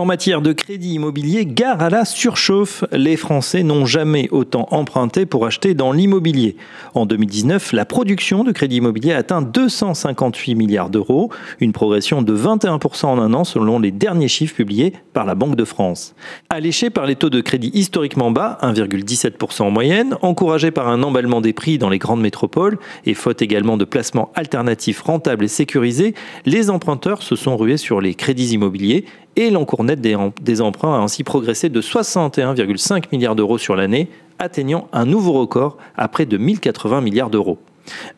En matière de crédit immobilier, gare à la surchauffe. Les Français n'ont jamais autant emprunté pour acheter dans l'immobilier. En 2019, la production de crédit immobilier a atteint 258 milliards d'euros, une progression de 21% en un an selon les derniers chiffres publiés par la Banque de France. Alléché par les taux de crédit historiquement bas, 1,17% en moyenne, encouragé par un emballement des prix dans les grandes métropoles et faute également de placements alternatifs rentables et sécurisés, les emprunteurs se sont rués sur les crédits immobiliers et l'encours net des, emprunts a ainsi progressé de 61,5 milliards d'euros sur l'année, atteignant un nouveau record à près de 1080 milliards d'euros.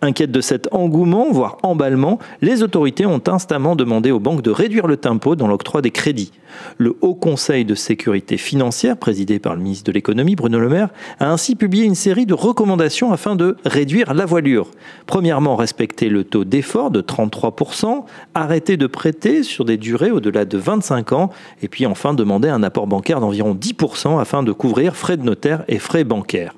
Inquiète de cet engouement, voire emballement, les autorités ont instamment demandé aux banques de réduire le tempo dans l'octroi des crédits. Le Haut Conseil de sécurité financière, présidé par le ministre de l'économie Bruno Le Maire, a ainsi publié une série de recommandations afin de réduire la voilure. Premièrement, respecter le taux d'effort de 33%, arrêter de prêter sur des durées au-delà de 25 ans, et puis enfin demander un apport bancaire d'environ 10% afin de couvrir frais de notaire et frais bancaires.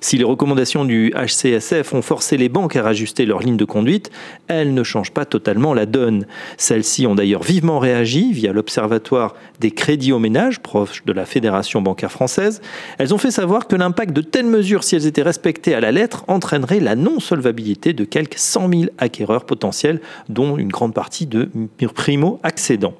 Si les recommandations du HCSF ont forcé les banques à rajuster leur ligne de conduite, elles ne changent pas totalement la donne. Celles-ci ont d'ailleurs vivement réagi via l'Observatoire des crédits aux ménages, proche de la Fédération bancaire française. Elles ont fait savoir que l'impact de telles mesures, si elles étaient respectées à la lettre, entraînerait la non-solvabilité de quelques 100 000 acquéreurs potentiels, dont une grande partie de primo-accédants.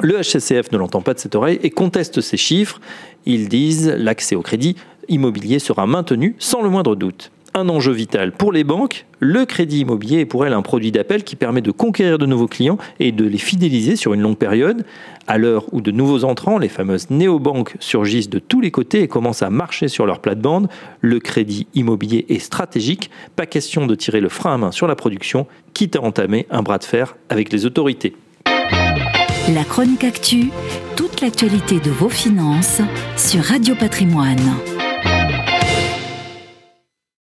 Le HCCF ne l'entend pas de cette oreille et conteste ces chiffres. Ils disent l'accès au crédit immobilier sera maintenu sans le moindre doute. Un enjeu vital pour les banques, le crédit immobilier est pour elles un produit d'appel qui permet de conquérir de nouveaux clients et de les fidéliser sur une longue période. À l'heure où de nouveaux entrants, les fameuses néobanques, surgissent de tous les côtés et commencent à marcher sur leur plate-bande, le crédit immobilier est stratégique. Pas question de tirer le frein à main sur la production, quitte à entamer un bras de fer avec les autorités. La chronique actu, toute l'actualité de vos finances sur Radio Patrimoine.